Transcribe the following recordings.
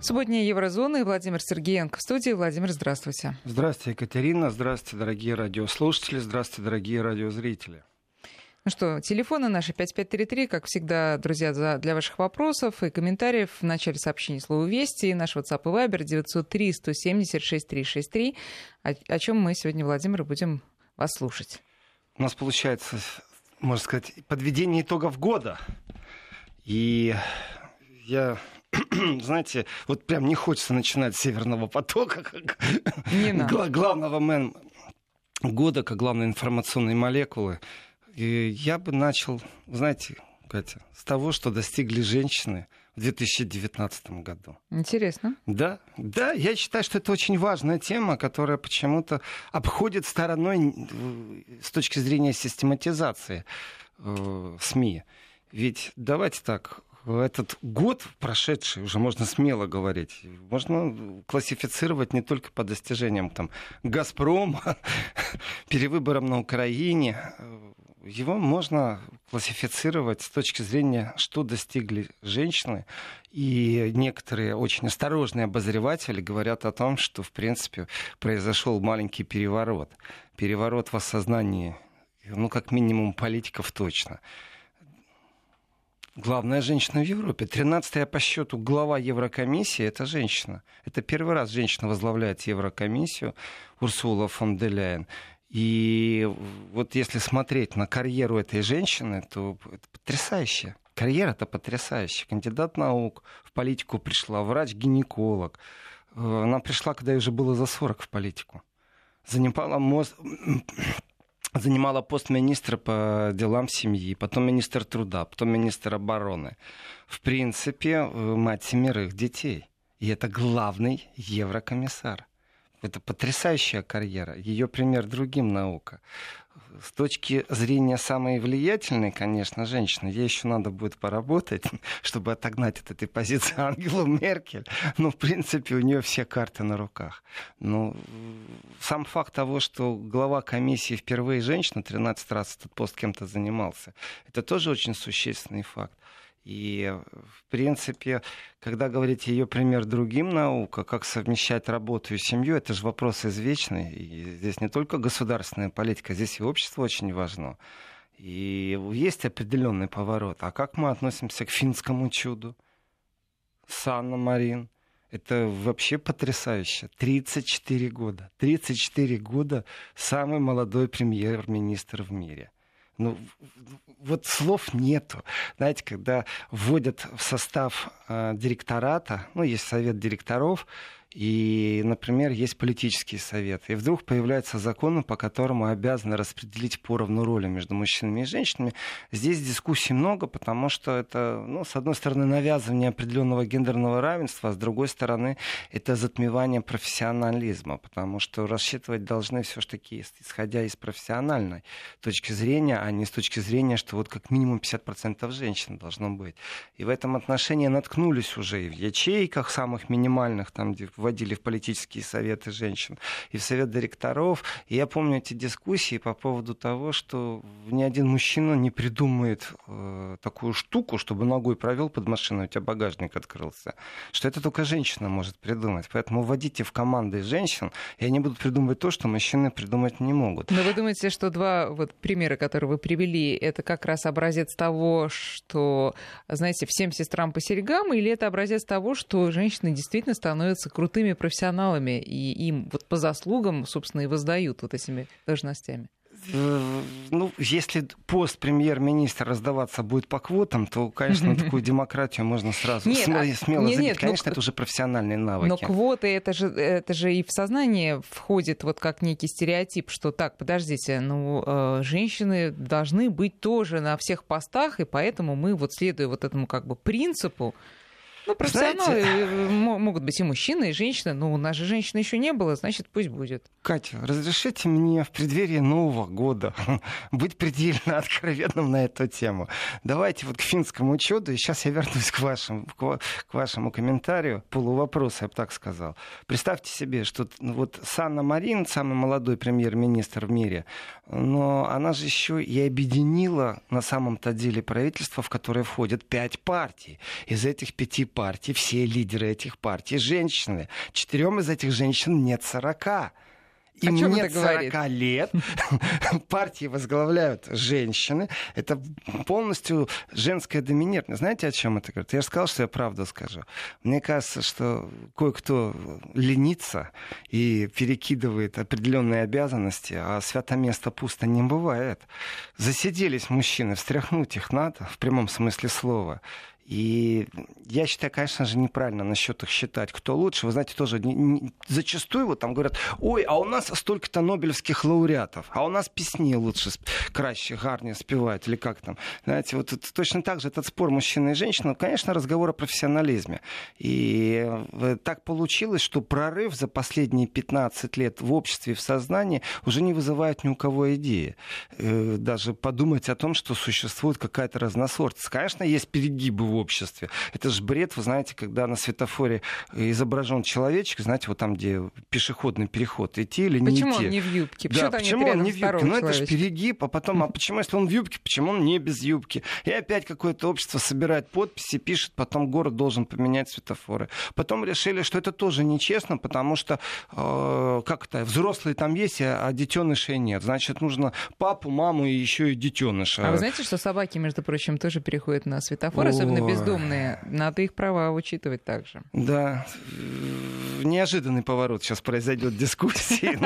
Субботняя Еврозона и Владимир Сергеенко в студии. Владимир, здравствуйте. Здравствуйте, Екатерина. Здравствуйте, дорогие радиослушатели. Здравствуйте, дорогие радиозрители. Ну что, телефоны наши 5533, как всегда, друзья, за, для ваших вопросов и комментариев в начале сообщения слова «Вести», наш WhatsApp и Viber 903 170 6363, о, о чем мы сегодня, Владимир, будем вас слушать. У нас получается, можно сказать, подведение итогов года. И я знаете, вот прям не хочется начинать с Северного потока, как главного мен года, как главной информационной молекулы. И я бы начал, знаете, Катя, с того, что достигли женщины в 2019 году. Интересно. Да, да, я считаю, что это очень важная тема, которая почему-то обходит стороной с точки зрения систематизации э, СМИ. Ведь давайте так, этот год прошедший, уже можно смело говорить, можно классифицировать не только по достижениям там, «Газпрома», перевыборам на Украине. Его можно классифицировать с точки зрения, что достигли женщины. И некоторые очень осторожные обозреватели говорят о том, что, в принципе, произошел маленький переворот. Переворот в осознании, ну, как минимум, политиков точно главная женщина в Европе. Тринадцатая по счету глава Еврокомиссии – это женщина. Это первый раз женщина возглавляет Еврокомиссию, Урсула фон де Ляйен. И вот если смотреть на карьеру этой женщины, то это потрясающе. Карьера-то потрясающая. Кандидат наук, в политику пришла, врач-гинеколог. Э, она пришла, когда ей уже было за 40 в политику. Занимала мост занимала пост министра по делам семьи, потом министр труда, потом министр обороны. В принципе, э, мать семерых детей. И это главный еврокомиссар. Это потрясающая карьера. Ее пример другим наука с точки зрения самой влиятельной, конечно, женщины, ей еще надо будет поработать, чтобы отогнать от этой позиции Ангелу Меркель. Но, в принципе, у нее все карты на руках. Ну, сам факт того, что глава комиссии впервые женщина, 13 раз этот пост кем-то занимался, это тоже очень существенный факт. И, в принципе, когда говорить ее пример другим наука, как совмещать работу и семью, это же вопрос извечный. И здесь не только государственная политика, здесь и общество очень важно. И есть определенный поворот. А как мы относимся к финскому чуду? Санна Марин. Это вообще потрясающе. 34 года. 34 года самый молодой премьер-министр в мире – ну, вот слов нету. Знаете, когда вводят в состав э, директората, ну, есть совет директоров, и, например, есть политический совет. И вдруг появляются законы, по которым обязаны распределить поровну роли между мужчинами и женщинами. Здесь дискуссий много, потому что это, ну, с одной стороны, навязывание определенного гендерного равенства, а с другой стороны, это затмевание профессионализма, потому что рассчитывать должны все-таки исходя из профессиональной точки зрения, а не с точки зрения, что вот как минимум 50% женщин должно быть. И в этом отношении наткнулись уже и в ячейках самых минимальных, там, где вводили в политические советы женщин и в совет директоров. И я помню эти дискуссии по поводу того, что ни один мужчина не придумает э, такую штуку, чтобы ногой провел под машину, у тебя багажник открылся. Что это только женщина может придумать. Поэтому вводите в команды женщин, и они будут придумывать то, что мужчины придумать не могут. Но вы думаете, что два вот примера, которые вы привели, это как раз образец того, что, знаете, всем сестрам по серьгам, или это образец того, что женщины действительно становятся крутыми крутыми профессионалами, и им вот по заслугам, собственно, и воздают вот этими должностями? Ну, если пост премьер-министра раздаваться будет по квотам, то, конечно, такую демократию можно сразу нет, смело, а, смело нет, забить. Нет, конечно, но, это уже профессиональные навыки. Но квоты, это же, это же и в сознание входит вот как некий стереотип, что так, подождите, ну, э, женщины должны быть тоже на всех постах, и поэтому мы вот следуя вот этому как бы принципу, ну, профессионалы Знаете... Могут быть и мужчины, и женщины. Но у нас же женщины еще не было, значит, пусть будет. Катя, разрешите мне в преддверии Нового года быть предельно откровенным на эту тему. Давайте вот к финскому чуду, и сейчас я вернусь к вашему, к вашему комментарию, полувопросу, я бы так сказал. Представьте себе, что ну, вот Санна Марин, самый молодой премьер-министр в мире, но она же еще и объединила на самом-то деле правительство, в которое входят пять партий. Из этих пяти партий, все лидеры этих партий женщины. Четырем из этих женщин нет сорока. Им нет 40 говорит? лет. Партии возглавляют женщины. Это полностью женское доминирование. Знаете, о чем это говорит? Я же сказал, что я правду скажу. Мне кажется, что кое-кто ленится и перекидывает определенные обязанности, а свято место пусто не бывает. Засиделись мужчины, встряхнуть их надо, в прямом смысле слова. И я считаю, конечно же, неправильно насчет их считать, кто лучше. Вы знаете, тоже не, не, зачастую вот там говорят, ой, а у нас столько-то нобелевских лауреатов, а у нас песни лучше, краще, гарнее спевают, или как там. Знаете, вот это, точно так же этот спор мужчины и женщины, конечно, разговор о профессионализме. И э, так получилось, что прорыв за последние 15 лет в обществе, в сознании уже не вызывает ни у кого идеи. Э, даже подумать о том, что существует какая-то разносортность. Конечно, есть перегибы в обществе. Это же бред, вы знаете, когда на светофоре изображен человечек, знаете, вот там, где пешеходный переход, идти или не почему идти. Почему он не в юбке? Да, почему он не в юбке? Ну, это же перегиб, а потом, а почему, если он в юбке, почему он не без юбки? И опять какое-то общество собирает подписи, пишет, потом город должен поменять светофоры. Потом решили, что это тоже нечестно, потому что, э, как это, взрослые там есть, а, а детенышей нет. Значит, нужно папу, маму и еще и детеныша. А вы знаете, что собаки, между прочим, тоже переходят на светофор, особенно бездомные. Надо их права учитывать также. Да. Неожиданный поворот сейчас произойдет дискуссии.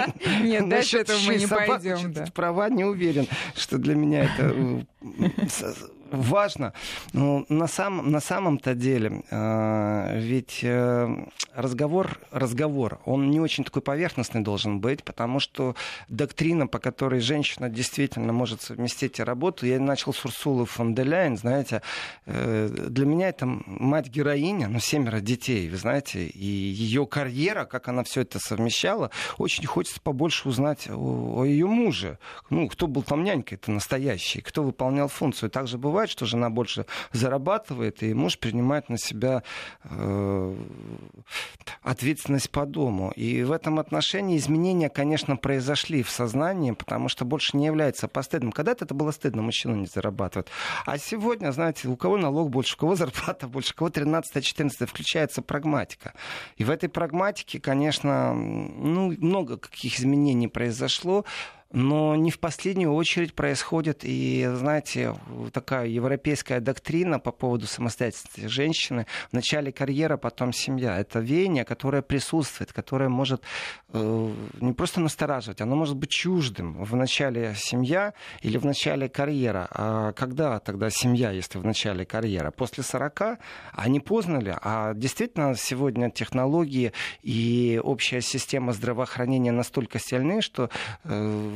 Нет, дальше этого мы не пойдем. Права не уверен, что для меня это э, важно. Но на, сам, на самом-то деле, э, ведь э, разговор, разговор, он не очень такой поверхностный должен быть, потому что доктрина, по которой женщина действительно может совместить работу, я начал с Урсулы фон де Ляйен, знаете, э, для меня это мать-героиня, ну, семеро детей, вы знаете, и ее карьера, как она все это совмещала, очень хочется побольше узнать о, о ее муже. Ну, кто был там нянькой, это настоящий, кто выполнял функцию. Также бывает бывает, что жена больше зарабатывает, и муж принимает на себя э, ответственность по дому. И в этом отношении изменения, конечно, произошли в сознании, потому что больше не является постыдным. Когда-то это было стыдно, мужчина не зарабатывает. А сегодня, знаете, у кого налог больше, у кого зарплата больше, у кого 13-14 включается прагматика. И в этой прагматике, конечно, ну, много каких изменений произошло. Но не в последнюю очередь происходит и, знаете, такая европейская доктрина по поводу самостоятельности женщины. В начале карьера, потом семья. Это веяние, которое присутствует, которое может э, не просто настораживать, оно может быть чуждым. В начале семья или в начале карьера. А когда тогда семья, если в начале карьера? После 40? А не поздно ли? А действительно сегодня технологии и общая система здравоохранения настолько сильны, что э,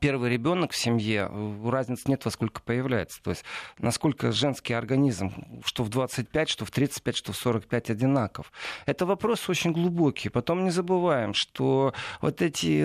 первый ребенок в семье, разницы нет, во сколько появляется. То есть насколько женский организм, что в 25, что в 35, что в 45 одинаков. Это вопрос очень глубокий. Потом не забываем, что вот эти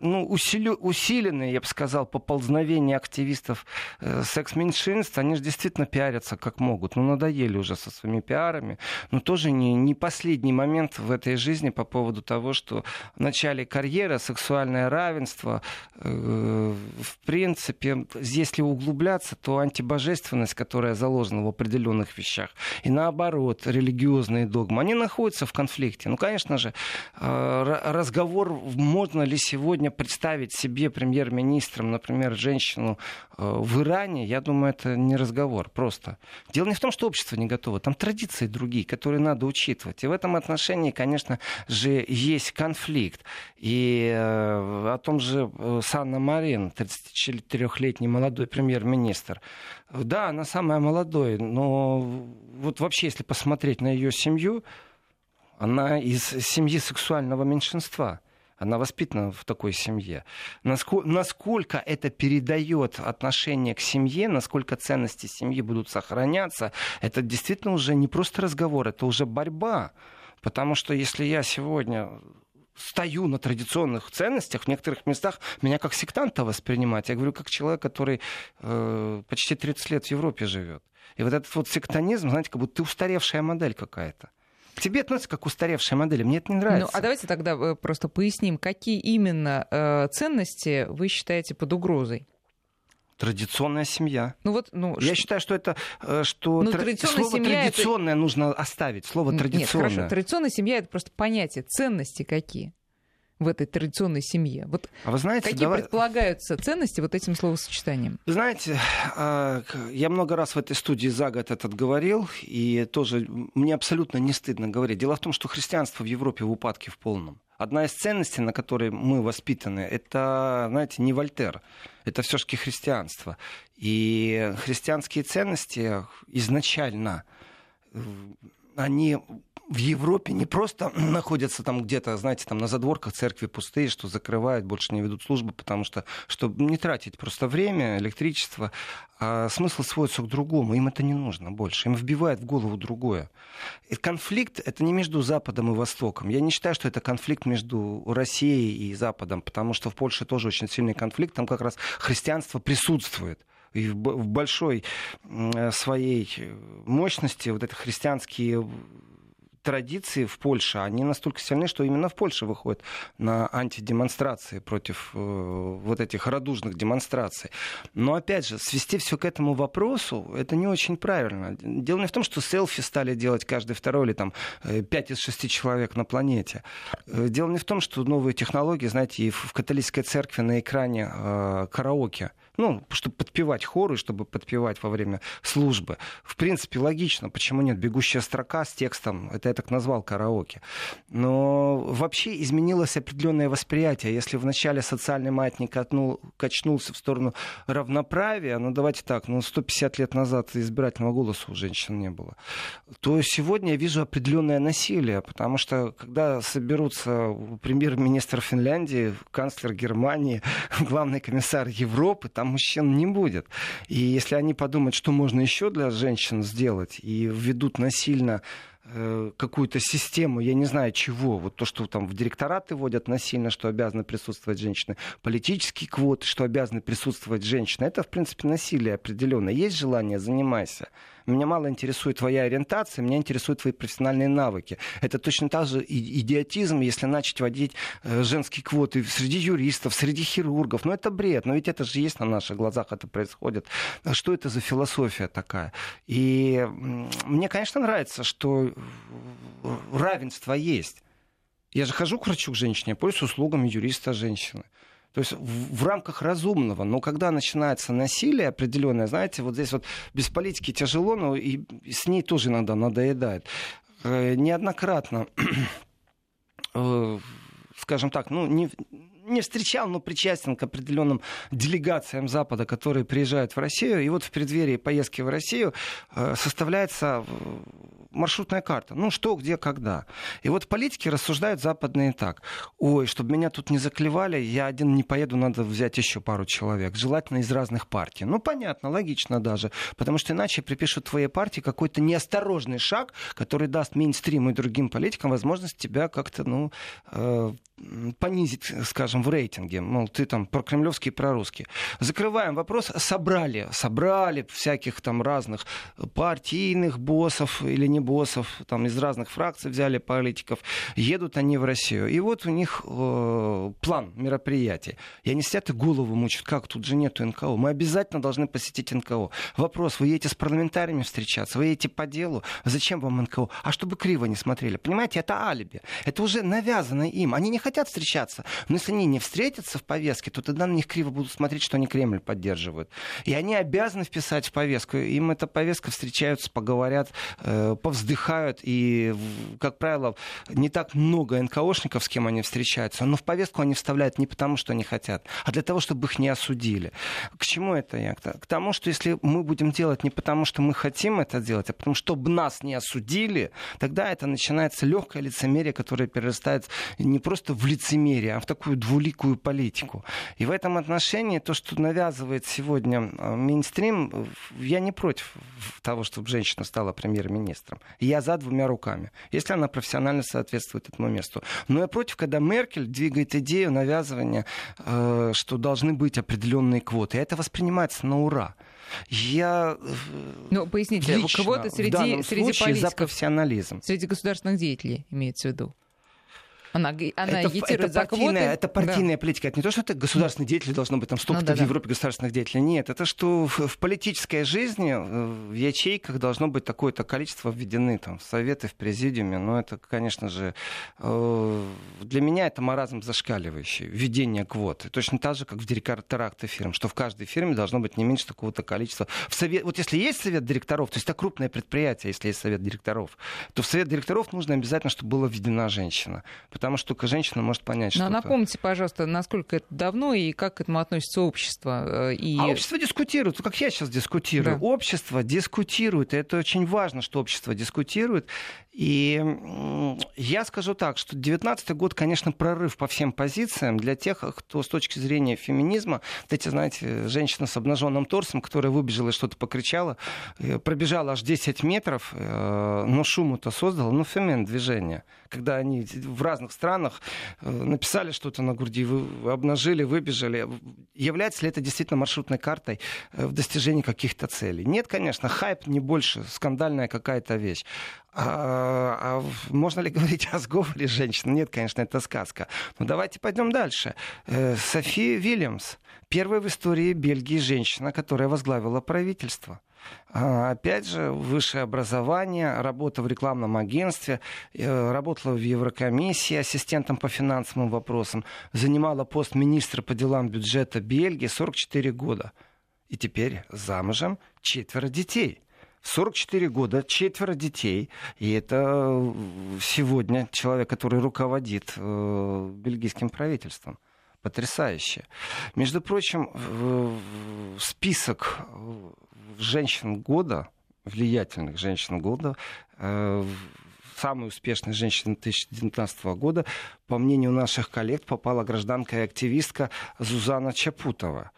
ну, усилю, усиленные, я бы сказал, поползновения активистов э, секс-меньшинств, они же действительно пиарятся как могут. Ну, надоели уже со своими пиарами. Но тоже не, не последний момент в этой жизни по поводу того, что в начале карьеры сексуальное равенство э, Э, в принципе, если углубляться, то антибожественность, которая заложена в определенных вещах, и наоборот, религиозные догмы, они находятся в конфликте. Ну, конечно же, э, разговор, можно ли сегодня представить себе премьер-министром, например, женщину э, в Иране, я думаю, это не разговор, просто. Дело не в том, что общество не готово, там традиции другие, которые надо учитывать. И в этом отношении, конечно же, есть конфликт. И о том же Сан Анна Марин, 34-летний молодой премьер-министр. Да, она самая молодая, но вот вообще, если посмотреть на ее семью, она из семьи сексуального меньшинства. Она воспитана в такой семье. Насколько, насколько это передает отношение к семье, насколько ценности семьи будут сохраняться, это действительно уже не просто разговор, это уже борьба. Потому что если я сегодня стою на традиционных ценностях, в некоторых местах меня как сектанта воспринимать. Я говорю, как человек, который э, почти 30 лет в Европе живет. И вот этот вот сектанизм, знаете, как будто ты устаревшая модель какая-то. К тебе относятся как устаревшая модель. Мне это не нравится. Ну, а давайте тогда э, просто поясним, какие именно э, ценности вы считаете под угрозой? Традиционная семья. Ну вот, ну, Я ш... считаю, что это э, что ну, тр... традиционная слово семья традиционное это... нужно оставить. Слово традиционное. Нет, хорошо. Традиционная семья это просто понятие, ценности какие в этой традиционной семье? Вот а вы знаете, какие давай... предполагаются ценности вот этим словосочетанием? Знаете, а, я много раз в этой студии за год этот говорил, и тоже мне абсолютно не стыдно говорить. Дело в том, что христианство в Европе в упадке в полном. Одна из ценностей, на которой мы воспитаны, это, знаете, не Вольтер, это все-таки христианство. И христианские ценности изначально э, они в Европе не просто находятся там где-то, знаете, там на задворках церкви пустые, что закрывают, больше не ведут службы, потому что, чтобы не тратить просто время, электричество, а смысл сводится к другому. Им это не нужно больше. Им вбивает в голову другое. И конфликт — это не между Западом и Востоком. Я не считаю, что это конфликт между Россией и Западом, потому что в Польше тоже очень сильный конфликт. Там как раз христианство присутствует и в большой своей мощности вот это христианские традиции в Польше, они настолько сильны, что именно в Польше выходят на антидемонстрации против э, вот этих радужных демонстраций. Но опять же, свести все к этому вопросу, это не очень правильно. Дело не в том, что селфи стали делать каждый второй или там 5 э, из 6 человек на планете. Э, дело не в том, что новые технологии, знаете, и в католической церкви на экране э, караоке ну, чтобы подпевать хоры, чтобы подпевать во время службы. В принципе, логично, почему нет? Бегущая строка с текстом, это я так назвал караоке. Но вообще изменилось определенное восприятие. Если вначале социальный маятник катнул, качнулся в сторону равноправия, ну давайте так, ну 150 лет назад избирательного голоса у женщин не было, то сегодня я вижу определенное насилие, потому что когда соберутся премьер-министр Финляндии, канцлер Германии, главный комиссар Европы, там мужчин не будет. И если они подумают, что можно еще для женщин сделать, и введут насильно э, какую-то систему, я не знаю чего, вот то, что там в директораты вводят насильно, что обязаны присутствовать женщины, политические квоты, что обязаны присутствовать женщины, это, в принципе, насилие определенное. Есть желание, занимайся. Меня мало интересует твоя ориентация, меня интересуют твои профессиональные навыки. Это точно так же идиотизм, если начать вводить э, женские квоты среди юристов, среди хирургов. Но это бред, но ведь это же есть на наших глазах, это происходит. Что это за философия такая? И мне, конечно, нравится, что равенство есть. Я же хожу к врачу к женщине, я пользуюсь услугами юриста женщины. То есть в, в рамках разумного. Но когда начинается насилие определенное, знаете, вот здесь вот без политики тяжело, но и, с ней тоже иногда надоедает. Э, неоднократно, э, скажем так, ну, не, не встречал, но причастен к определенным делегациям Запада, которые приезжают в Россию. И вот в преддверии поездки в Россию э, составляется маршрутная карта. Ну, что, где, когда. И вот политики рассуждают западные так. Ой, чтобы меня тут не заклевали, я один не поеду, надо взять еще пару человек. Желательно из разных партий. Ну, понятно, логично даже. Потому что иначе припишут твоей партии какой-то неосторожный шаг, который даст мейнстриму и другим политикам возможность тебя как-то, ну, э, понизить, скажем, в рейтинге. Мол, ты там прокремлевский, прорусский. Закрываем вопрос. Собрали, собрали всяких там разных партийных боссов или не боссов, там из разных фракций взяли политиков. Едут они в Россию. И вот у них э, план мероприятий. И они сидят и голову мучат. Как, тут же нету НКО. Мы обязательно должны посетить НКО. Вопрос, вы едете с парламентариями встречаться, вы едете по делу. Зачем вам НКО? А чтобы криво не смотрели. Понимаете, это алиби. Это уже навязано им. Они не хотят встречаться. Но если они не встретятся в повестке, то тогда на них криво будут смотреть, что они Кремль поддерживают. И они обязаны вписать в повестку. Им эта повестка встречаются, поговорят, э, повздыхают. И, как правило, не так много НКОшников, с кем они встречаются. Но в повестку они вставляют не потому, что они хотят, а для того, чтобы их не осудили. К чему это я? К тому, что если мы будем делать не потому, что мы хотим это делать, а потому, чтобы нас не осудили, тогда это начинается легкое лицемерие, которое перерастает не просто в лицемерие, а в такую двуликую политику. И в этом отношении то, что навязывает сегодня э, мейнстрим, я не против того, чтобы женщина стала премьер-министром. Я за двумя руками, если она профессионально соответствует этому месту. Но я против, когда Меркель двигает идею навязывания, э, что должны быть определенные квоты. И это воспринимается на ура. Я э, ну, поясните, лично, кого-то среди, среди политиков, за профессионализм. Среди государственных деятелей имеется в виду. Она, она это, агитирует это за партийная, квоты. Это партийная да. политика. Это не то, что это государственные деятели должно быть, там столько ну, да, в Европе да. государственных деятелей. Нет, это что в, в политической жизни э, в ячейках должно быть такое-то количество введены там, в советы, в президиуме. Но это, конечно же, э, для меня это маразм зашкаливающий. Введение квот. Точно так же, как в директорах фирм, что в каждой фирме должно быть не меньше такого-то количества. В совет... Вот если есть совет директоров, то есть это крупное предприятие, если есть совет директоров, то в совет директоров нужно обязательно, чтобы была введена женщина. Потому что только женщина может понять, что. Ну, напомните, пожалуйста, насколько это давно и как к этому относится общество. Э, и... А общество дискутирует, как я сейчас дискутирую. Да. Общество дискутирует, и это очень важно, что общество дискутирует. И я скажу так, что 2019 год, конечно, прорыв по всем позициям для тех, кто с точки зрения феминизма, вот эти, знаете, женщина с обнаженным торсом, которая выбежала и что-то покричала, э, пробежала аж 10 метров, э, но шуму-то создала, ну, фемен движение. Когда они в разных странах э, написали что-то на груди, обнажили, выбежали. Является ли это действительно маршрутной картой в достижении каких-то целей? Нет, конечно, хайп не больше, скандальная какая-то вещь. А, а можно ли говорить о сговоре женщин? Нет, конечно, это сказка. Но давайте пойдем дальше. Э, София Вильямс, первая в истории Бельгии женщина, которая возглавила правительство. А, опять же, высшее образование, работа в рекламном агентстве, э, работала в Еврокомиссии ассистентом по финансовым вопросам, занимала пост министра по делам бюджета Бельгии 44 года. И теперь замужем четверо детей. 44 года, четверо детей, и это э, сегодня человек, который руководит э, бельгийским правительством. Потрясающе. Между прочим, список э, женщин года, влиятельных женщин года, самой успешной женщины 2019 года, по мнению наших коллег, попала гражданка и активистка Зузана Чапутова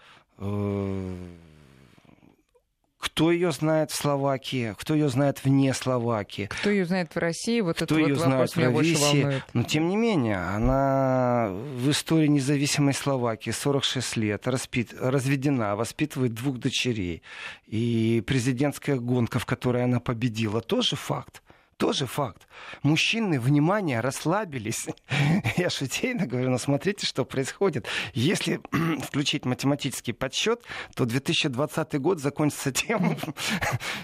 кто ее знает в Словакии, кто ее знает вне Словакии. Кто ее знает в России, вот кто этот вот вопрос меня больше волнует. Но тем не менее, она в истории независимой Словакии 46 лет, распит, разведена, воспитывает двух дочерей. И президентская гонка, в которой она победила, тоже факт тоже факт. Мужчины, внимание, расслабились. Я шутейно говорю, но смотрите, что происходит. Если включить математический подсчет, то 2020 год закончится тем,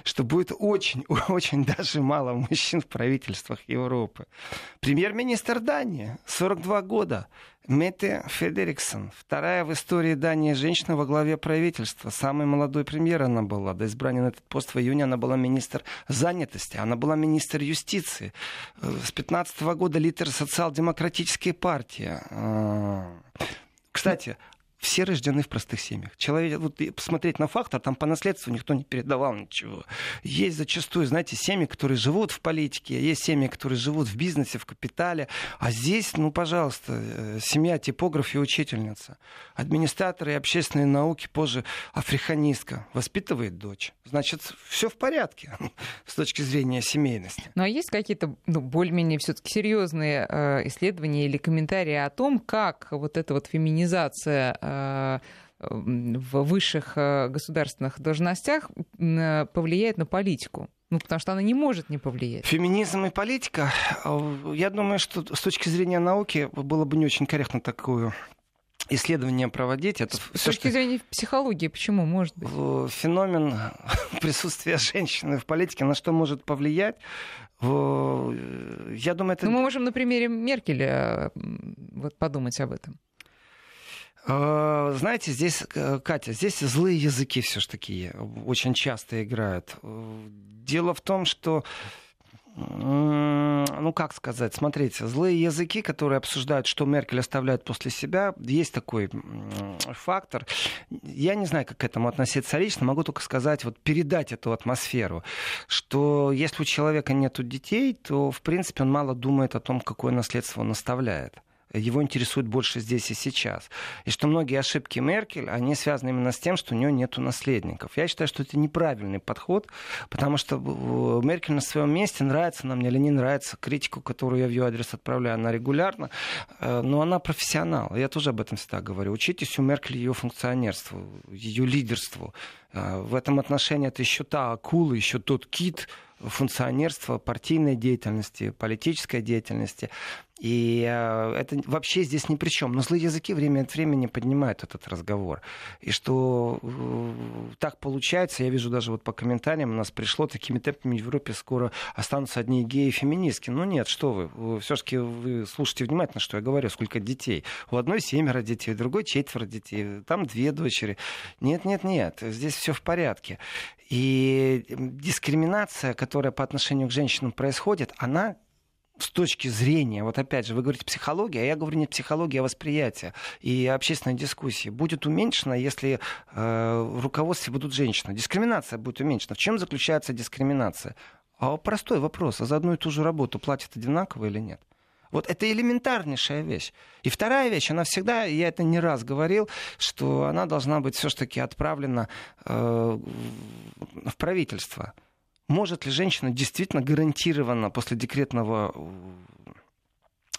что будет очень-очень даже мало мужчин в правительствах Европы. Премьер-министр Дании, 42 года. Мете Федериксон, вторая в истории Дании женщина во главе правительства. Самой молодой премьер она была. До избрания на этот пост в июне она была министр занятости, она была министр юстиции. С 15 года лидер социал-демократической партии. А, кстати, все рождены в простых семьях. Человек, вот посмотреть на факт, а там по наследству никто не передавал ничего. Есть зачастую, знаете, семьи, которые живут в политике, есть семьи, которые живут в бизнесе, в капитале. А здесь, ну, пожалуйста, э, семья типограф и учительница. Администратор и общественные науки, позже африканистка. Воспитывает дочь. Значит, все в порядке с точки зрения семейности. Ну, а есть какие-то ну, более-менее все-таки серьезные э, исследования или комментарии о том, как вот эта вот феминизация Э, в высших э, государственных должностях э, повлияет на политику? Ну, потому что она не может не повлиять. Феминизм и политика, я думаю, что с точки зрения науки было бы не очень корректно такую исследование проводить. Это с все, точки что... зрения психологии, почему может быть? Феномен присутствия женщины в политике, на что может повлиять? Я думаю, это... Ну, мы можем на примере Меркеля вот, подумать об этом. А, знаете, здесь, э, Катя, здесь злые языки все-таки очень часто играют. Дело в том, что ну как сказать, смотрите, злые языки, которые обсуждают, что Меркель оставляет после себя, есть такой фактор. Я не знаю, как к этому относиться лично, могу только сказать, вот передать эту атмосферу, что если у человека нет детей, то, в принципе, он мало думает о том, какое наследство он оставляет его интересует больше здесь и сейчас. И что многие ошибки Меркель, они связаны именно с тем, что у нее нет наследников. Я считаю, что это неправильный подход, потому что э, Меркель на своем месте, нравится нам или не нравится, критику, которую я в ее адрес отправляю, она регулярно, э, но она профессионал. Я тоже об этом всегда говорю. Учитесь у Меркель ее функционерству, ее лидерству. Э, в этом отношении это еще та акула, еще тот кит, функционерства, партийной деятельности, политической деятельности. И э, это вообще здесь ни при чем. Но злые языки время от времени поднимают этот разговор. И что э, так получается, я вижу даже вот по комментариям, у нас пришло такими темпами в Европе скоро останутся одни геи и феминистки. Ну нет, что вы. Все-таки вы слушайте внимательно, что я говорю, сколько детей. У одной семеро детей, у другой четверо детей, там две дочери. Нет, нет, нет, здесь все в порядке. И дискриминация, которая по отношению к женщинам происходит, она с точки зрения, вот опять же, вы говорите психология, а я говорю не психология, а восприятие и общественная дискуссия будет уменьшена, если э, в руководстве будут женщины. Дискриминация будет уменьшена. В чем заключается дискриминация? А простой вопрос. А за одну и ту же работу платят одинаково или нет? Вот это элементарнейшая вещь. И вторая вещь, она всегда, я это не раз говорил, что она должна быть все-таки отправлена э, в правительство. Может ли женщина действительно гарантированно после декретного э,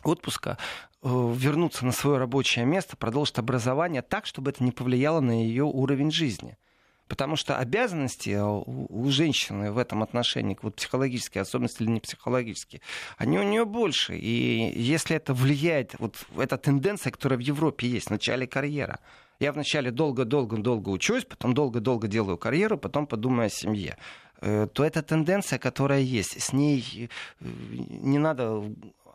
отпуска э, вернуться на свое рабочее место, продолжить образование так, чтобы это не повлияло на ее уровень жизни? Потому что обязанности э, у женщины в этом отношении, вот психологические особенности или не психологические, они у нее больше. И если это влияет, вот эта тенденция, которая в Европе есть в начале карьеры, я вначале долго-долго-долго учусь, потом долго-долго делаю карьеру, потом подумаю о семье. Э, то это тенденция, которая есть. С ней э, не надо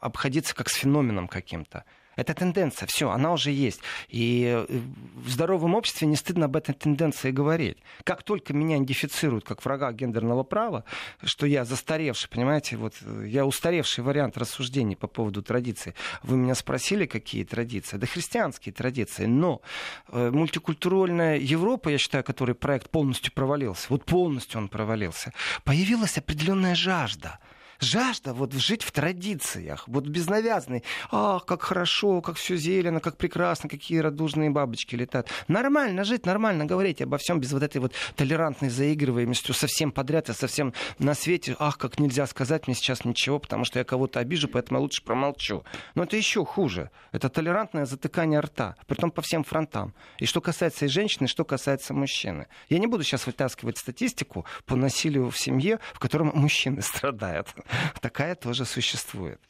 обходиться как с феноменом каким-то. Это тенденция, все, она уже есть. И э, в здоровом обществе не стыдно об этой тенденции говорить. Как только меня идентифицируют как врага гендерного права, что я застаревший, понимаете, вот я устаревший вариант рассуждений по поводу традиций. Вы меня спросили, какие традиции? Да христианские традиции. Но э, мультикультуральная Европа, я считаю, который проект полностью провалился, вот полностью он провалился, появилась определенная жажда – жажда вот жить в традициях, вот без навязанной. Ах, как хорошо, как все зелено, как прекрасно, какие радужные бабочки летают. Нормально жить, нормально говорить обо всем без вот этой вот толерантной заигрываемостью совсем подряд и совсем на свете. Ах, как нельзя сказать мне сейчас ничего, потому что я кого-то обижу, поэтому я лучше промолчу. Но это еще хуже. Это толерантное затыкание рта, притом по всем фронтам. И что касается и женщины, и что касается мужчины. Я не буду сейчас вытаскивать статистику по насилию в семье, в котором мужчины страдают. такая тоже существует.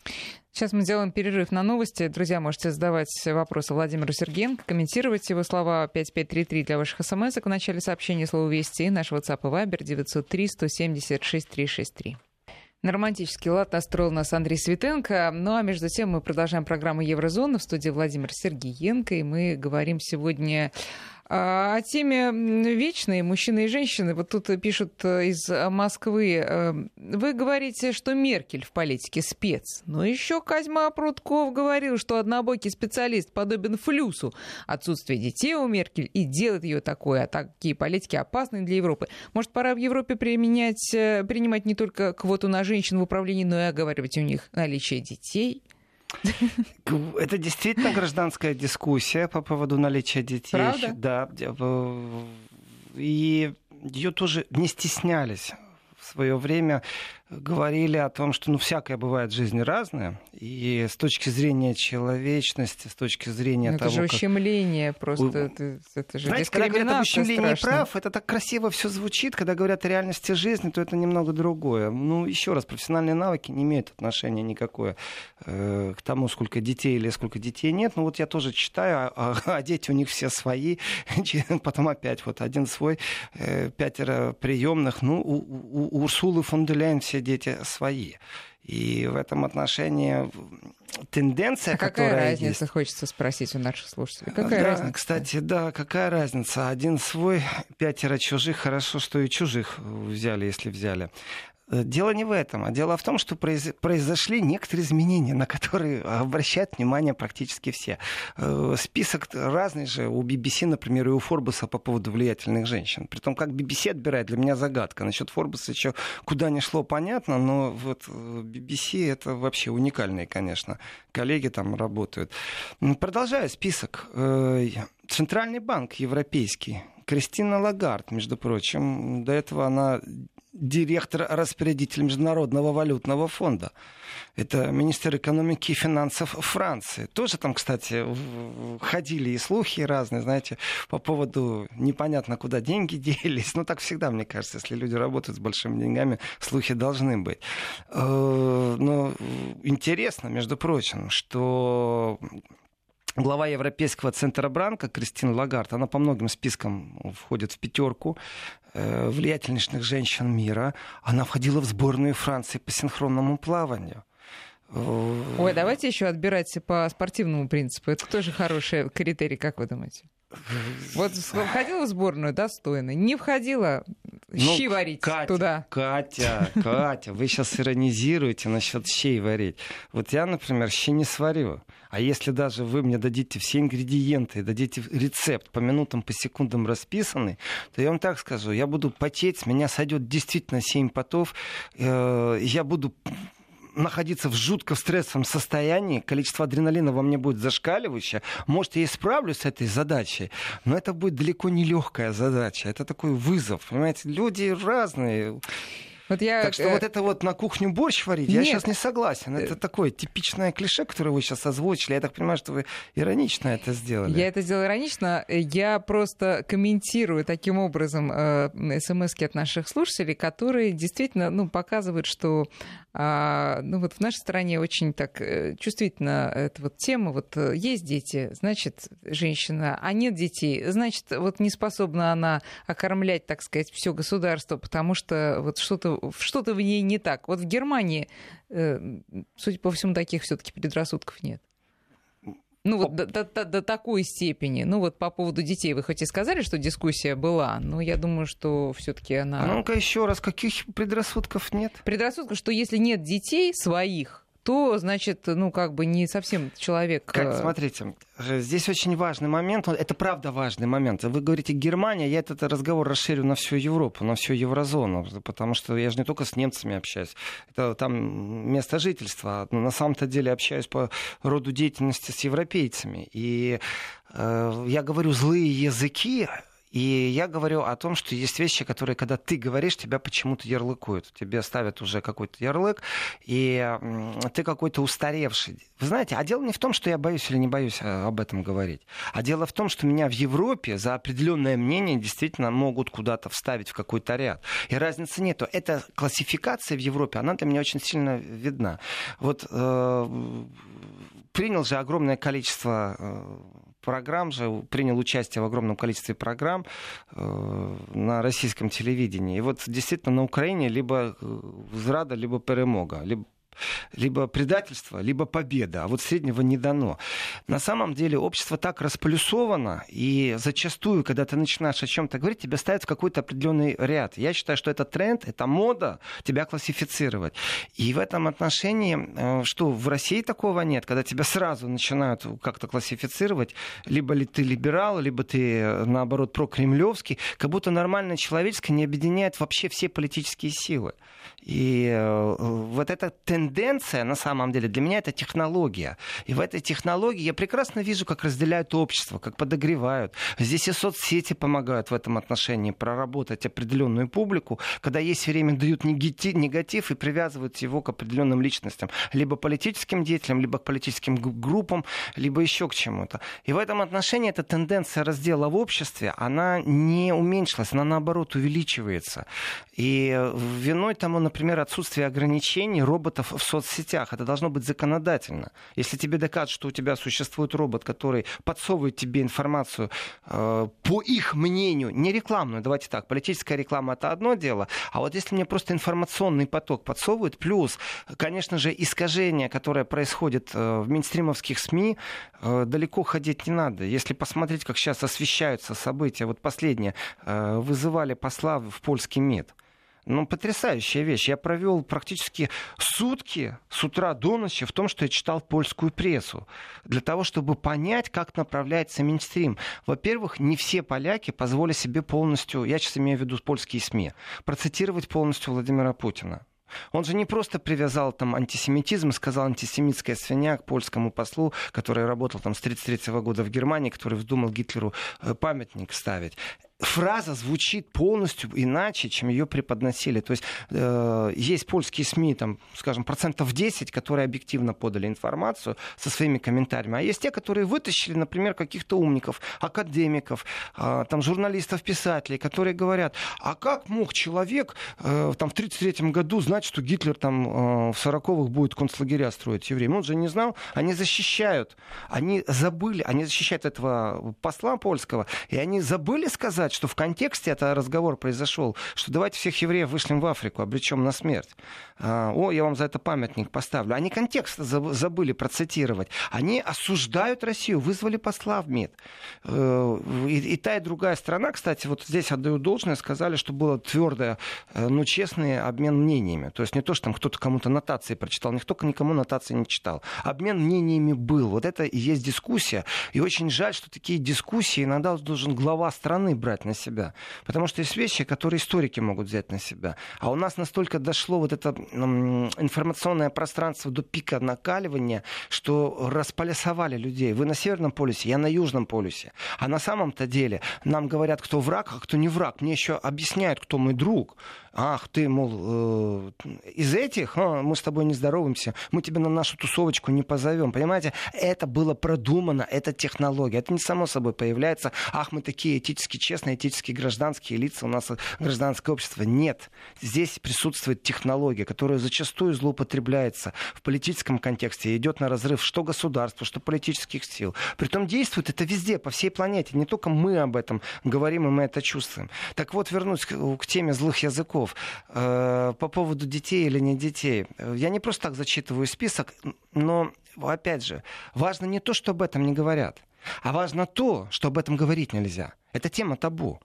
Сейчас мы сделаем перерыв на новости. Друзья, можете задавать вопросы Владимиру Сергеенко, комментировать его слова 5533 для ваших смс в начале сообщения слова «Вести» наш WhatsApp и Viber 903 176 363. На романтический лад настроил нас Андрей Светенко. Ну а между тем мы продолжаем программу Еврозона в студии Владимир Сергеенко. И мы говорим сегодня о теме вечной мужчины и женщины. Вот тут пишут э, из Москвы. Э, вы говорите, что Меркель в политике спец. Но еще Козьма Прутков говорил, что однобокий специалист подобен флюсу. Отсутствие детей у Меркель и делает ее такой. А такие политики опасны для Европы. Может, пора в Европе применять, э, принимать не только квоту на женщин в управлении, но и оговаривать у них наличие детей? Это действительно гражданская дискуссия по поводу наличия детей. Правда? Да. И ее тоже не стеснялись в свое время говорили о том, что ну, всякое бывает в жизни разное. И с точки зрения человечности, с точки зрения Но того... Это же ущемление как... просто. Это, это же Знаете, когда говорят об ущемлении прав, это так красиво все звучит. Когда говорят о реальности жизни, то это немного другое. Ну, еще раз, профессиональные навыки не имеют отношения никакое э, к тому, сколько детей или сколько детей нет. Ну, вот я тоже читаю, а, а дети у них все свои. Потом опять вот один свой, э, пятеро приемных. Ну, у, у, у Урсулы фон де Ляйен все дети свои. И в этом отношении тенденция, а которая какая разница, есть... хочется спросить у наших слушателей. Какая да, разница? Кстати, да, какая разница? Один свой, пятеро чужих. Хорошо, что и чужих взяли, если взяли. Э, дело не в этом, а дело в том, что произошли некоторые изменения, на которые обращают внимание практически все. Э, список разный же у BBC, например, и у Форбуса по поводу влиятельных женщин. Притом, как BBC отбирает, для меня загадка. Насчет Форбуса еще куда ни шло, понятно, но вот BBC это вообще уникальные, конечно. Коллеги там работают. Продолжаю список. Э, Центральный банк европейский. Кристина Лагард, между прочим, до этого она директор-распорядитель Международного валютного фонда. Это министр экономики и финансов Франции. Тоже там, кстати, ходили и слухи разные, знаете, по поводу непонятно, куда деньги делись. Ну, так всегда, мне кажется, если люди работают с большими деньгами, слухи должны быть. Э, но интересно, между прочим, что глава Европейского Центробанка Кристина Лагард, она по многим спискам входит в пятерку э, влиятельнейших женщин мира. Она входила в сборную Франции по синхронному плаванию. Ой, давайте еще отбирать по спортивному принципу. Это тоже хороший критерий, как вы думаете? Вот входила в сборную достойно, не входила, ну, щи варить Катя, туда. Катя, Катя, вы сейчас иронизируете насчет щей варить. Вот я, например, щи не сварю. А если даже вы мне дадите все ингредиенты, дадите рецепт по минутам, по секундам расписанный, то я вам так скажу, я буду потеть, меня сойдет действительно 7 потов, э, я буду находиться в жутко стрессовом состоянии, количество адреналина во мне будет зашкаливающее. Может, я и справлюсь с этой задачей, но это будет далеко не легкая задача. Это такой вызов. Понимаете, люди разные. Вот я, так что э... вот это вот на кухню борщ варить, Нет. я сейчас не согласен. Это такое типичное клише, которое вы сейчас озвучили. Я так понимаю, что вы иронично это сделали. Я это сделала иронично. Я просто комментирую таким образом э, смс от наших слушателей, которые действительно ну, показывают, что а, ну, вот в нашей стране очень так э, чувствительна эта вот тема. Вот э, есть дети, значит, женщина, а нет детей, значит, вот не способна она окормлять, так сказать, все государство, потому что вот что-то что-то в ней не так. Вот в Германии, э, судя по всему, таких все-таки предрассудков нет. Ну вот до, до, до такой степени. Ну вот по поводу детей вы хоть и сказали, что дискуссия была, но я думаю, что все-таки она. Ну-ка еще раз, каких предрассудков нет? Предрассудков, что если нет детей своих, то, значит, ну, как бы не совсем человек... Как, э, смотрите, здесь очень важный момент, это правда важный момент. Вы говорите Германия, я этот разговор расширю на всю Европу, на всю еврозону, потому что я же не только с немцами общаюсь, это там место жительства, на самом-то деле общаюсь по роду деятельности с европейцами. И э, я говорю злые языки, и я говорю о том, что есть вещи, которые, когда ты говоришь, тебя почему-то ярлыкуют. Тебе ставят уже какой-то ярлык, и ты какой-то устаревший. Вы знаете, а дело не в том, что я боюсь или не боюсь э, об этом говорить. А дело в том, что меня в Европе за определенное мнение действительно могут куда-то вставить в какой-то ряд. И разницы нету. Эта классификация в Европе, она для меня очень сильно видна. Вот э, принял же огромное количество э, программ же, принял участие в огромном количестве программ э, на российском телевидении. И вот действительно на Украине либо э, зрада, либо перемога, либо либо предательство, либо победа, а вот среднего не дано. На самом деле общество так располюсовано, и зачастую, когда ты начинаешь о чем-то говорить, тебя ставят в какой-то определенный ряд. Я считаю, что это тренд, это мода тебя классифицировать. И в этом отношении, э, что в России такого нет, когда тебя сразу начинают как-то классифицировать, либо ли ты либерал, либо ты, наоборот, прокремлевский, как будто нормальное человеческое не объединяет вообще все политические силы. И э, вот эта тенденция, на самом деле, для меня это технология. И в этой технологии я прекрасно вижу, как разделяют общество, как подогревают. Здесь и соцсети помогают в этом отношении проработать определенную публику, когда есть время дают негатив и привязывают его к определенным личностям, либо политическим деятелям, либо к политическим группам, либо еще к чему-то. И в этом отношении эта тенденция раздела в обществе, она не уменьшилась, она наоборот увеличивается. И виной тому, например, отсутствие ограничений роботов в соцсетях. Это должно быть законодательно. Если тебе докажут, что у тебя существует робот, который подсовывает тебе информацию э, по их мнению, не рекламную, давайте так, политическая реклама это одно дело, а вот если мне просто информационный поток подсовывают, плюс, конечно же, искажение, которое происходит э, в мейнстримовских СМИ, э, далеко ходить не надо. Если посмотреть, как сейчас освещаются события, вот последнее, э, вызывали посла в польский МИД. Ну, потрясающая вещь. Я провел практически сутки с утра до ночи в том, что я читал польскую прессу. Для того, чтобы понять, как направляется Минстрим. Во-первых, не все поляки позволили себе полностью, я сейчас имею в виду польские СМИ, процитировать полностью Владимира Путина. Он же не просто привязал там антисемитизм, сказал антисемитская свинья к польскому послу, который работал там с 1933 года в Германии, который вздумал Гитлеру э, памятник ставить фраза звучит полностью иначе, чем ее преподносили. То есть э, есть польские СМИ, там, скажем, процентов 10, которые объективно подали информацию со своими комментариями, а есть те, которые вытащили, например, каких-то умников, академиков, э, там, журналистов, писателей, которые говорят, а как мог человек э, там, в 1933 году знать, что Гитлер там, э, в 40-х будет концлагеря строить евреям? Он же не знал, они защищают, они забыли, они защищают этого посла польского, и они забыли сказать, что в контексте это разговор произошел, что давайте всех евреев вышлем в Африку, обречем на смерть. А, о, я вам за это памятник поставлю. Они контекст забыли процитировать. Они осуждают Россию, вызвали посла в МИД. Э, и, та, и другая страна, кстати, вот здесь отдаю должное, сказали, что было твердое, э, но честный обмен мнениями. То есть не то, что там кто-то кому-то нотации прочитал, никто никому нотации не читал. Обмен мнениями был. Вот это и есть дискуссия. И очень жаль, что такие дискуссии иногда должен глава страны брать на себя. Потому что есть вещи, которые историки могут взять на себя. А у нас настолько дошло вот это информационное пространство до пика накаливания, что располясовали людей. Вы на Северном полюсе, я на Южном полюсе. А на самом-то деле нам говорят, кто враг, а кто не враг. Мне еще объясняют, кто мой друг. Ах, ты, мол, э, из этих а, мы с тобой не здороваемся, мы тебя на нашу тусовочку не позовем. Понимаете, это было продумано, это технология. Это не само собой появляется. Ах, мы такие этически честные, этически гражданские лица, у нас гражданское общество. Нет. Здесь присутствует технология, которая зачастую злоупотребляется в политическом контексте и идет на разрыв что государства, что политических сил. Притом действует это везде, по всей планете. Не только мы об этом говорим, и мы это чувствуем. Так вот, вернусь к, к теме злых языков. Э, по поводу детей или не детей. Я не просто так зачитываю список, но, опять же, важно не то, что об этом не говорят, а важно то, что об этом говорить нельзя. Это тема табу.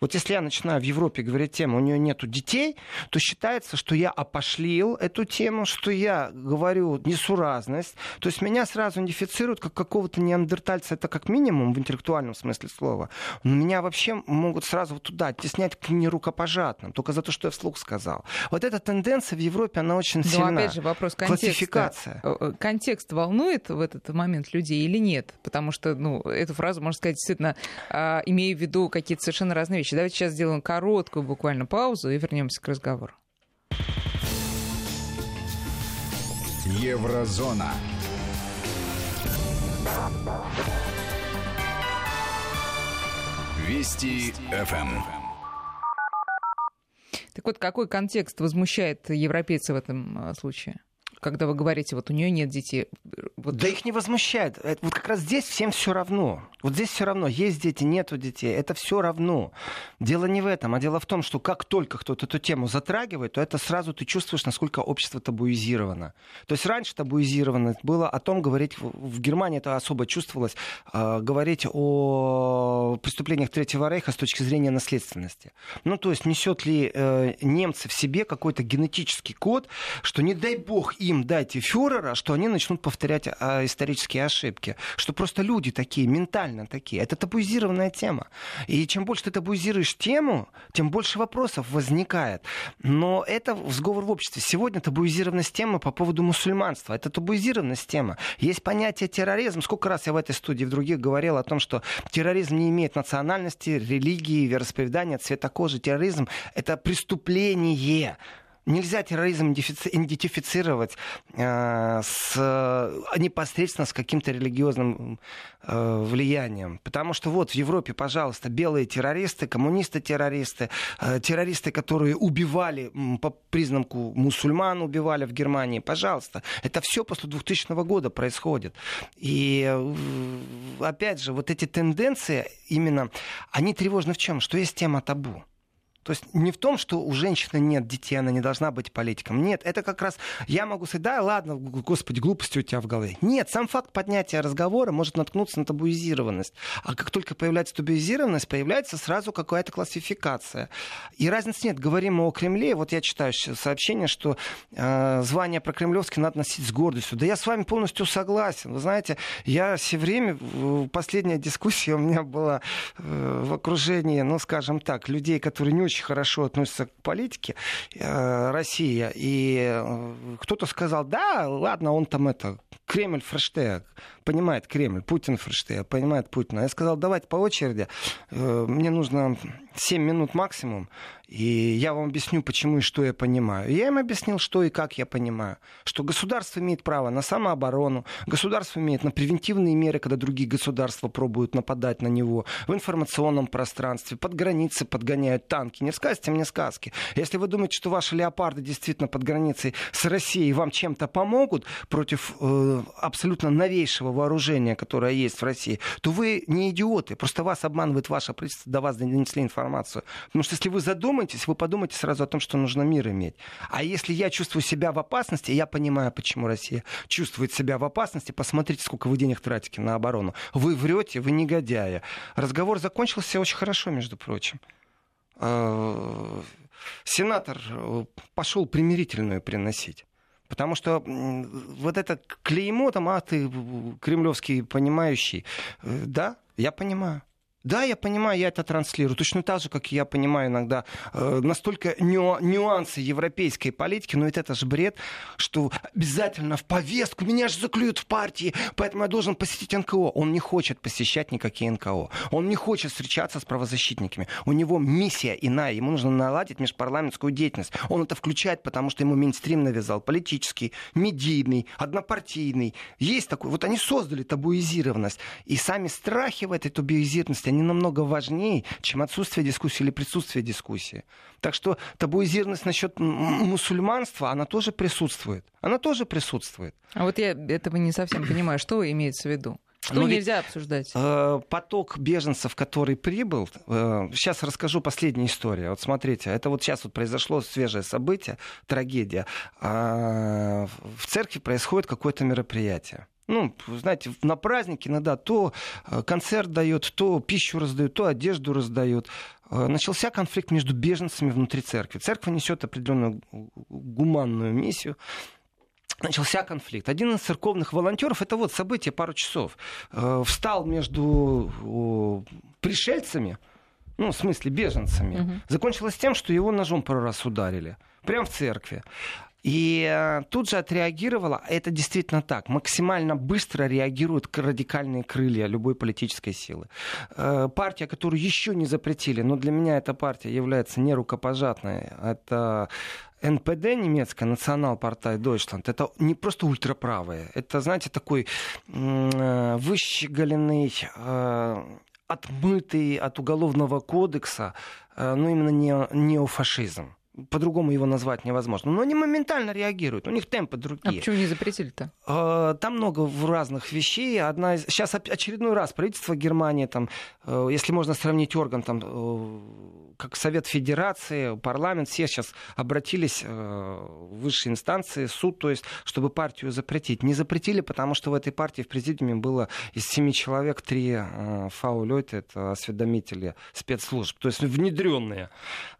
Вот если я начинаю в Европе говорить тему, у нее нету детей, то считается, что я опошлил эту тему, что я говорю несуразность. То есть меня сразу идентифицируют как какого-то неандертальца, это как минимум в интеллектуальном смысле слова. Но меня вообще могут сразу вот туда оттеснять к нерукопожатным, только за то, что я вслух сказал. Вот эта тенденция в Европе, она очень Но, сильна. опять же, вопрос контекста. Классификация. Э, э, контекст волнует в этот момент людей или нет? Потому что, ну, эту фразу, можно сказать, действительно, а, имея в виду какие-то совершенно разные вещи вещи. Давайте сейчас сделаем короткую буквально паузу и вернемся к разговору. Еврозона. Вести ФМ. Так вот, какой контекст возмущает европейцев в этом а, случае? Когда вы говорите, вот у нее нет детей. Вот... Да их не возмущает. Вот как раз здесь всем все равно. Вот здесь все равно. Есть дети, нету детей. Это все равно. Дело не в этом, а дело в том, что как только кто-то эту тему затрагивает, то это сразу ты чувствуешь, насколько общество табуизировано. То есть раньше табуизировано было о том говорить, в Германии это особо чувствовалось, э, говорить о преступлениях Третьего Рейха с точки зрения наследственности. Ну, то есть несет ли э, немцы в себе какой-то генетический код, что не дай бог им им дайте фюрера, что они начнут повторять а, исторические ошибки. Что просто люди такие, ментально такие. Это табуизированная тема. И чем больше ты табуизируешь тему, тем больше вопросов возникает. Но это сговор в обществе. Сегодня табуизированность темы по поводу мусульманства. Это табуизированность тема. Есть понятие терроризм. Сколько раз я в этой студии в других говорил о том, что терроризм не имеет национальности, религии, вероисповедания, цвета кожи. Терроризм — это преступление Нельзя терроризм идентифицировать э, с, непосредственно с каким-то религиозным э, влиянием. Потому что вот в Европе, пожалуйста, белые террористы, коммунисты-террористы, э, террористы, которые убивали по признаку мусульман, убивали в Германии, пожалуйста. Это все после 2000 года происходит. И э, опять же, вот эти тенденции именно, они тревожны в чем? Что есть тема табу. То есть не в том, что у женщины нет детей, она не должна быть политиком. Нет, это как раз я могу сказать, да, ладно, господи, глупости у тебя в голове. Нет, сам факт поднятия разговора может наткнуться на табуизированность. А как только появляется табуизированность, появляется сразу какая-то классификация. И разницы нет. Говорим мы о Кремле. Вот я читаю сообщение, что э, звание про Кремлевский надо носить с гордостью. Да я с вами полностью согласен. Вы знаете, я все время, последняя дискуссия у меня была э, в окружении, ну, скажем так, людей, которые не очень хорошо относится к политике э, Россия. И э, кто-то сказал, да, ладно, он там это Кремль фрештег, понимает Кремль, Путин фрештег, понимает Путина. Я сказал, давайте по очереди, э, мне нужно 7 минут максимум, и я вам объясню, почему и что я понимаю. Я им объяснил, что и как я понимаю. Что государство имеет право на самооборону, государство имеет на превентивные меры, когда другие государства пробуют нападать на него, в информационном пространстве, под границы подгоняют танки. Не рассказывайте мне сказки. Если вы думаете, что ваши леопарды действительно под границей с Россией вам чем-то помогут против э, абсолютно новейшего вооружения, которое есть в России, то вы не идиоты. Просто вас обманывает ваше правительство, до вас донесли информацию. Потому что если вы задумаетесь, вы подумайте сразу о том, что нужно мир иметь. А если я чувствую себя в опасности, я понимаю, почему Россия чувствует себя в опасности, посмотрите, сколько вы денег тратите на оборону. Вы врете, вы негодяи. Разговор закончился очень хорошо, между прочим. А, сенатор э, пошел примирительную приносить. Потому что вот это клеймо, там, а ты кремлевский понимающий, э, да, я понимаю. Да, я понимаю, я это транслирую. Точно так же, как я понимаю иногда э, настолько ню, нюансы европейской политики, но ведь это же бред, что обязательно в повестку меня же заклюют в партии, поэтому я должен посетить НКО. Он не хочет посещать никакие НКО. Он не хочет встречаться с правозащитниками. У него миссия иная. Ему нужно наладить межпарламентскую деятельность. Он это включает, потому что ему мейнстрим навязал. Политический, медийный, однопартийный. Есть такой. Вот они создали табуизированность. И сами страхи в этой табуизированности они намного важнее, чем отсутствие дискуссии или присутствие дискуссии. Так что табуизированность насчет мусульманства, она тоже присутствует. Она тоже присутствует. А вот я этого не совсем понимаю, что имеется в виду? Что Но нельзя ведь, обсуждать? Э, поток беженцев, который прибыл, э, сейчас расскажу последнюю историю. Вот смотрите, это вот сейчас вот произошло свежее событие, трагедия. Э, в церкви происходит какое-то мероприятие ну, знаете, на праздники иногда то э, концерт дает, то пищу раздают, то одежду раздают. Э, начался конфликт между беженцами внутри церкви. Церковь несет определенную гуманную миссию начался конфликт. Один из церковных волонтеров, это вот событие пару часов, э, встал между пришельцами, ну, в смысле, беженцами. Угу. Закончилось тем, что его ножом пару раз ударили. Прямо в церкви. И э, тут же отреагировала, это действительно так, максимально быстро реагируют радикальные крылья любой политической силы. Э, партия, которую еще не запретили, но для меня эта партия является нерукопожатной, это НПД немецкая, Национал-Партай Deutschland, это не просто ультраправые, это, знаете, такой э, выщеголенный, отмытый от уголовного кодекса, ну именно неофашизм по-другому его назвать невозможно. Но они моментально реагируют, у них темпы другие. А почему не запретили-то? А, там много разных вещей. Одна из... Сейчас очередной раз правительство Германии, там, э, если можно сравнить орган, там, э, как Совет Федерации, парламент, все сейчас обратились э, в высшие инстанции, суд, то есть, чтобы партию запретить. Не запретили, потому что в этой партии в президиуме было из семи человек три фаулёйта, это осведомители спецслужб, то есть внедренные.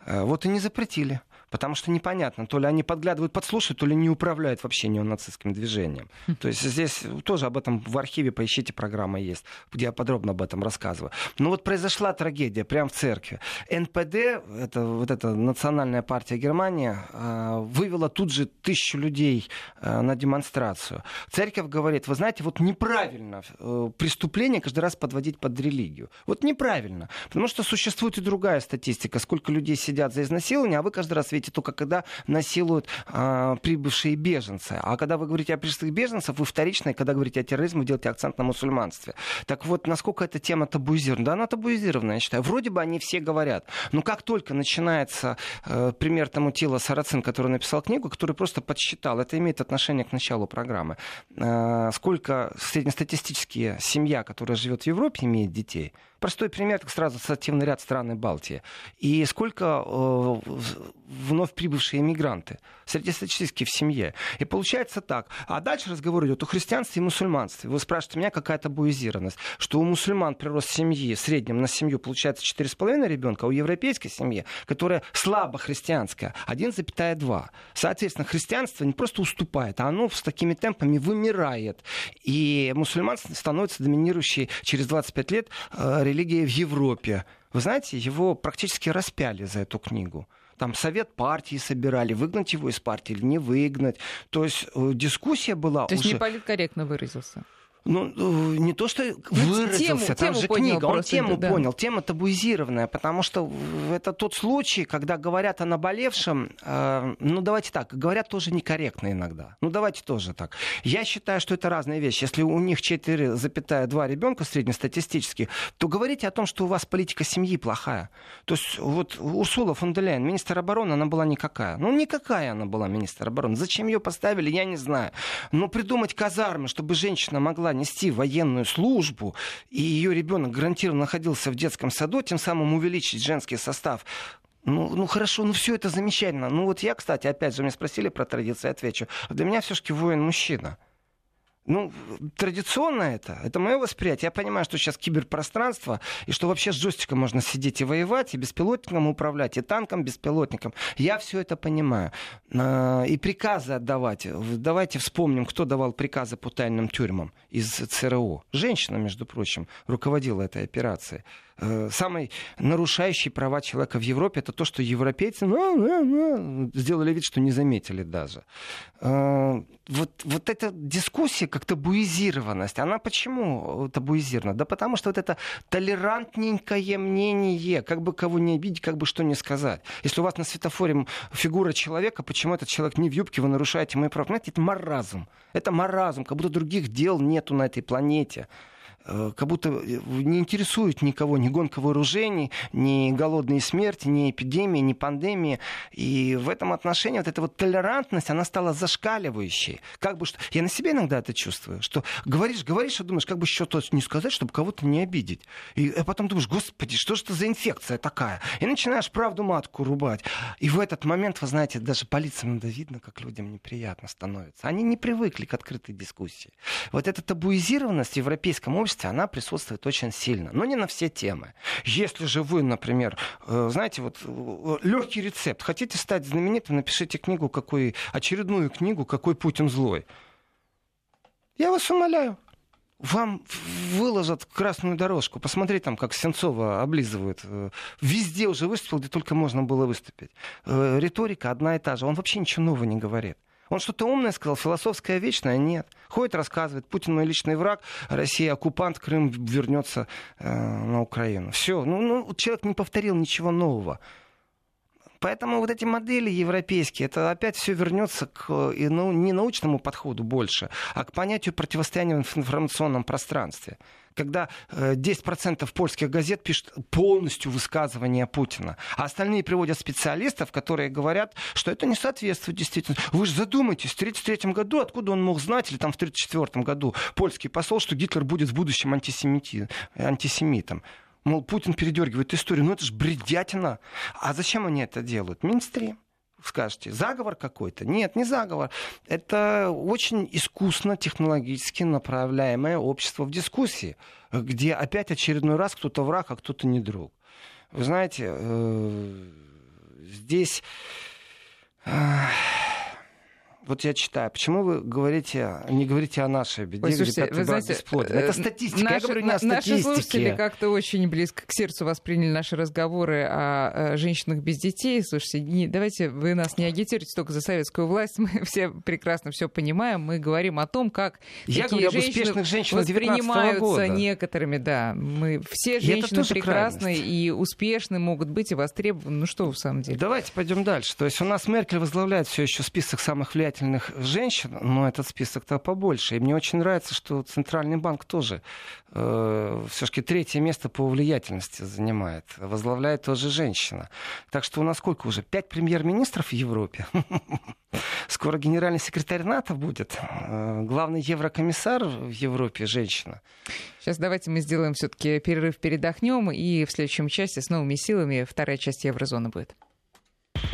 Вот и не запретили. Потому что непонятно, то ли они подглядывают, подслушивают, то ли не управляют вообще неонацистским движением. То есть здесь тоже об этом в архиве поищите, программа есть, где я подробно об этом рассказываю. Но вот произошла трагедия прямо в церкви. НПД, это вот эта национальная партия Германии, а, вывела тут же тысячу людей а, на демонстрацию. Церковь говорит, вы знаете, вот неправильно э, преступление каждый раз подводить под религию. Вот неправильно. Потому что существует и другая статистика, сколько людей сидят за изнасилование, а вы каждый раз видите только когда насилуют а, прибывшие беженцы. А когда вы говорите о прибывших беженцах, вы вторично, когда говорите о терроризме, делаете акцент на мусульманстве. Так вот, насколько эта тема табуизирована? Да, она табуизирована, я считаю. Вроде бы они все говорят. Но как только начинается э, пример тому Тила Сарацин, который написал книгу, который просто подсчитал, это имеет отношение к началу программы, э, сколько среднестатистические семья, которая живет в Европе, имеет детей, Простой пример, как сразу ассоциативный ряд стран Балтии. И сколько э, вновь прибывшие иммигранты среднестатистически в семье. И получается так. А дальше разговор идет о христианстве и мусульманстве. Вы спрашиваете меня, какая табуизированность. Что у мусульман прирост семьи в среднем на семью получается 4,5 ребенка, а у европейской семьи, которая слабо христианская, 1,2. Соответственно, христианство не просто уступает, а оно с такими темпами вымирает. И мусульманство становится доминирующей через 25 лет э, религия в Европе. Вы знаете, его практически распяли за эту книгу. Там совет партии собирали, выгнать его из партии или не выгнать. То есть э, дискуссия была То уже... есть не политкорректно выразился. Ну, э, не то, что выразился, тему, там тему же книга, он тему да. понял, тема табуизированная, потому что это тот случай, когда говорят о наболевшем, э, ну, давайте так, говорят тоже некорректно иногда. Ну, давайте тоже так. Я считаю, что это разные вещи. Если у них 4,2 ребенка среднестатистически, то говорите о том, что у вас политика семьи плохая. То есть вот Урсула фон де Ляйен, министр обороны, она была никакая. Ну, никакая она была министр обороны. Зачем ее поставили, я не знаю. Но придумать казармы, чтобы женщина могла могла нести военную службу, и ее ребенок гарантированно находился в детском саду, тем самым увеличить женский состав, ну, ну хорошо, ну все это замечательно. Ну вот я, кстати, опять же, меня спросили про традиции, отвечу. Для меня все-таки воин мужчина. Ну, традиционно это. Это мое восприятие. Я понимаю, что сейчас киберпространство, и что вообще с джойстиком можно сидеть и воевать, и беспилотником управлять, и танком, беспилотником. Я все это понимаю. А, и приказы отдавать. Давайте вспомним, кто давал приказы по тайным тюрьмам из ЦРУ. Женщина, между прочим, руководила этой операцией. Э, самый нарушающий права человека в Европе, это то, что европейцы ну, ну, ну, сделали вид, что не заметили даже. Э, вот, вот эта дискуссия, как табуизированность, она почему табуизирована? Да потому что вот это толерантненькое мнение, как бы кого не обидеть, как бы что не сказать. Если у вас на светофоре фигура человека, почему этот человек не в юбке, вы нарушаете мои права? Знаете, это маразм. Это маразм, как будто других дел нету на этой планете. Э, как будто не интересует никого ни гонка вооружений, ни голодные смерти, ни эпидемии, ни пандемии. И в этом отношении вот эта вот толерантность, она стала зашкаливающей. Как бы что... Я на себе иногда это чувствую, что говоришь, говоришь, и думаешь, как бы что-то не сказать, чтобы кого-то не обидеть. И а потом думаешь, господи, что же это за инфекция такая? И начинаешь правду матку рубать. И в этот момент, вы знаете, даже полиции надо видно, как людям неприятно становится. Они не привыкли к открытой дискуссии. Вот эта табуизированность в европейском обществе, обществе она присутствует очень сильно, но не на все темы. Если же вы, например, э, знаете, вот э, легкий рецепт, хотите стать знаменитым, напишите книгу, какой, очередную книгу, какой Путин злой. Я вас умоляю, вам выложат красную дорожку. Посмотри там, как Сенцова облизывают. Э, везде уже выступил, где только можно было выступить. Риторика одна и та же. Он вообще ничего нового не говорит. Он что-то умное сказал, философское вечное? Нет. Ходит, рассказывает, Путин мой личный враг, Россия оккупант, Крым вернется э, на Украину. Все. Ну, ну, человек не повторил ничего нового. Поэтому вот эти модели европейские, это опять все вернется к ну, не научному подходу больше, а к понятию противостояния в информационном пространстве когда 10% э, польских газет пишут полностью высказывания Путина, а остальные приводят специалистов, которые говорят, что это не соответствует действительно. Вы же задумайтесь, в 1933 году откуда он мог знать, или там в 1934 году польский посол, что Гитлер будет в будущем антисемити... антисемитом. Мол, Путин передергивает историю. Ну это же бредятина. А зачем они это делают? Минстрим скажете, заговор какой-то? Нет, не заговор. Это очень искусно технологически направляемое общество в дискуссии, где опять очередной раз кто-то враг, а кто-то не друг. Вы знаете, э, здесь вот я читаю, почему вы говорите, не говорите о нашей беде, Ой, слушайте, где вы знаете, бесплоден? Это э, статистика, наши, я говорю не о статистике. Наши слушатели как-то очень близко к сердцу восприняли наши разговоры о, о женщинах без детей. Слушайте, не, давайте вы нас не агитируйте только за советскую власть, мы все прекрасно все понимаем, мы говорим о том, как я такие говорю женщины женщин воспринимаются года. некоторыми, да. Мы все женщины прекрасные и успешны могут быть и востребованы. Ну что в самом деле? Давайте пойдем дальше. То есть у нас Меркель возглавляет все еще список самых влиятельных влиятельных женщин, но этот список-то побольше. И мне очень нравится, что Центральный банк тоже э, все-таки третье место по влиятельности занимает. Возглавляет тоже женщина. Так что у нас сколько уже? Пять премьер-министров в Европе. Скоро генеральный секретарь НАТО будет. Э, главный еврокомиссар в Европе женщина. Сейчас давайте мы сделаем все-таки перерыв, передохнем, и в следующем части с новыми силами вторая часть еврозоны будет.